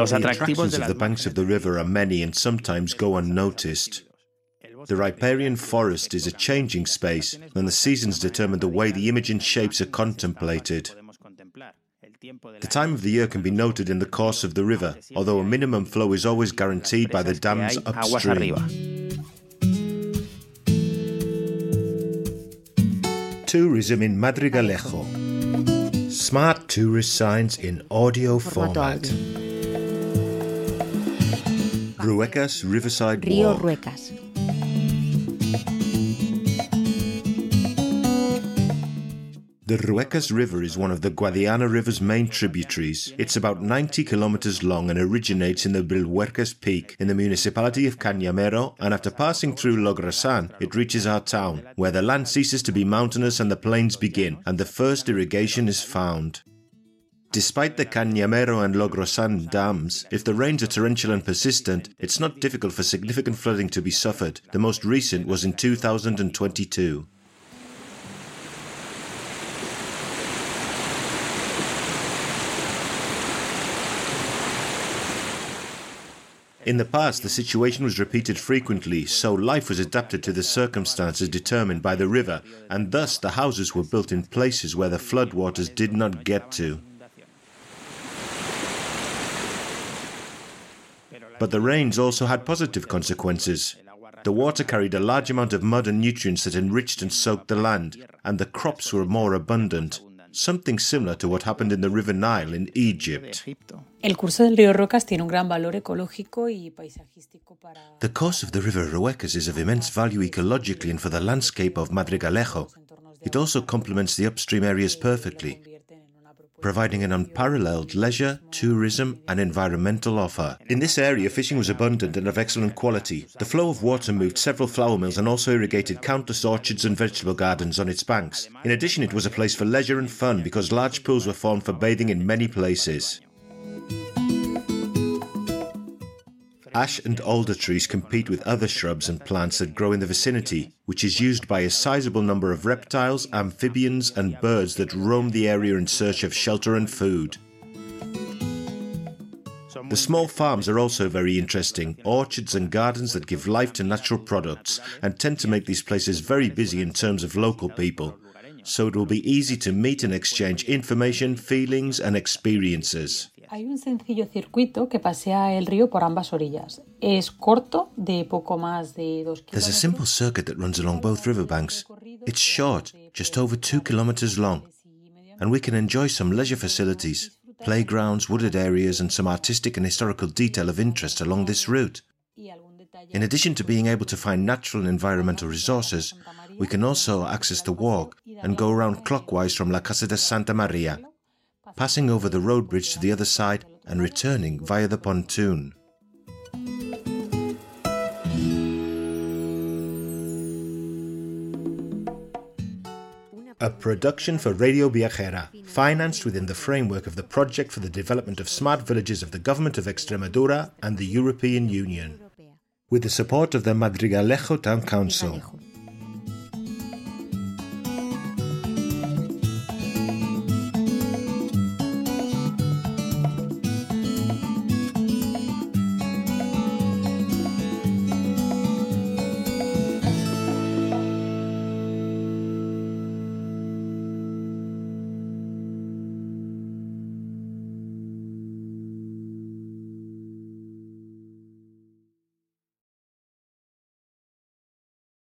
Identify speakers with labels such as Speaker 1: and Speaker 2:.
Speaker 1: Los
Speaker 2: the
Speaker 1: atractivos
Speaker 2: attractions
Speaker 1: de
Speaker 2: of
Speaker 1: las
Speaker 2: the banks of the river are many and sometimes go unnoticed. The riparian forest is a changing space, and the seasons determine the way the image and shapes are contemplated. The time of the year can be noted in the course of the river, although a minimum flow is always guaranteed by the dams upstream. Tourism in Madrigalejo. Smart tourist signs in audio
Speaker 3: Formato
Speaker 2: format. Ruecas Riverside
Speaker 3: Río
Speaker 2: Walk.
Speaker 3: Ruecas.
Speaker 2: The Ruecas River is one of the Guadiana River's main tributaries. It's about 90 kilometers long and originates in the Villuercas Peak in the municipality of Cañamero, and after passing through Logrosán, it reaches our town, where the land ceases to be mountainous and the plains begin, and the first irrigation is found. Despite the Cañamero and Logrosan dams, if the rains are torrential and persistent, it's not difficult for significant flooding to be suffered. The most recent was in 2022. In the past, the situation was repeated frequently, so life was adapted to the circumstances determined by the river, and thus the houses were built in places where the floodwaters did not get to. But the rains also had positive consequences. The water carried a large amount of mud and nutrients that enriched and soaked the land, and the crops were more abundant, something similar to what happened in the River Nile in Egypt.
Speaker 4: El curso del río Ruecas tiene un gran valor ecológico y paisajístico para
Speaker 2: The course of the river Ruecas is of immense value ecologically and for the landscape of Madrigalejo. It also complements the upstream areas perfectly, providing an unparalleled leisure, tourism, and environmental offer. In this area, fishing was abundant and of excellent quality. The flow of water moved several flour mills and also irrigated countless orchards and vegetable gardens on its banks. In addition, it was a place for leisure and fun because large pools were formed for bathing in many places. Ash and alder trees compete with other shrubs and plants that grow in the vicinity, which is used by a sizable number of reptiles, amphibians, and birds that roam the area in search of shelter and food. The small farms are also very interesting, orchards and gardens that give life to natural products and tend to make these places very busy in terms of local people. So it will be easy to meet and exchange information, feelings, and experiences.
Speaker 4: Hay un sencillo circuito que pasea el río por ambas orillas. Es corto, de poco más de dos
Speaker 2: There's a simple circuit that runs along both riverbanks. It's short, just over two kilometers long, and we can enjoy some leisure facilities, playgrounds, wooded areas, and some artistic and historical detail of interest along this route. In addition to being able to find natural and environmental resources, we can also access the walk and go around clockwise from La Casa de Santa Maria, passing over the road bridge to the other side and returning via the pontoon. A production for Radio Viajera, financed within the framework of the Project for the Development of Smart Villages of the Government of Extremadura and the European Union, with the support of the Madrigalejo Town Council.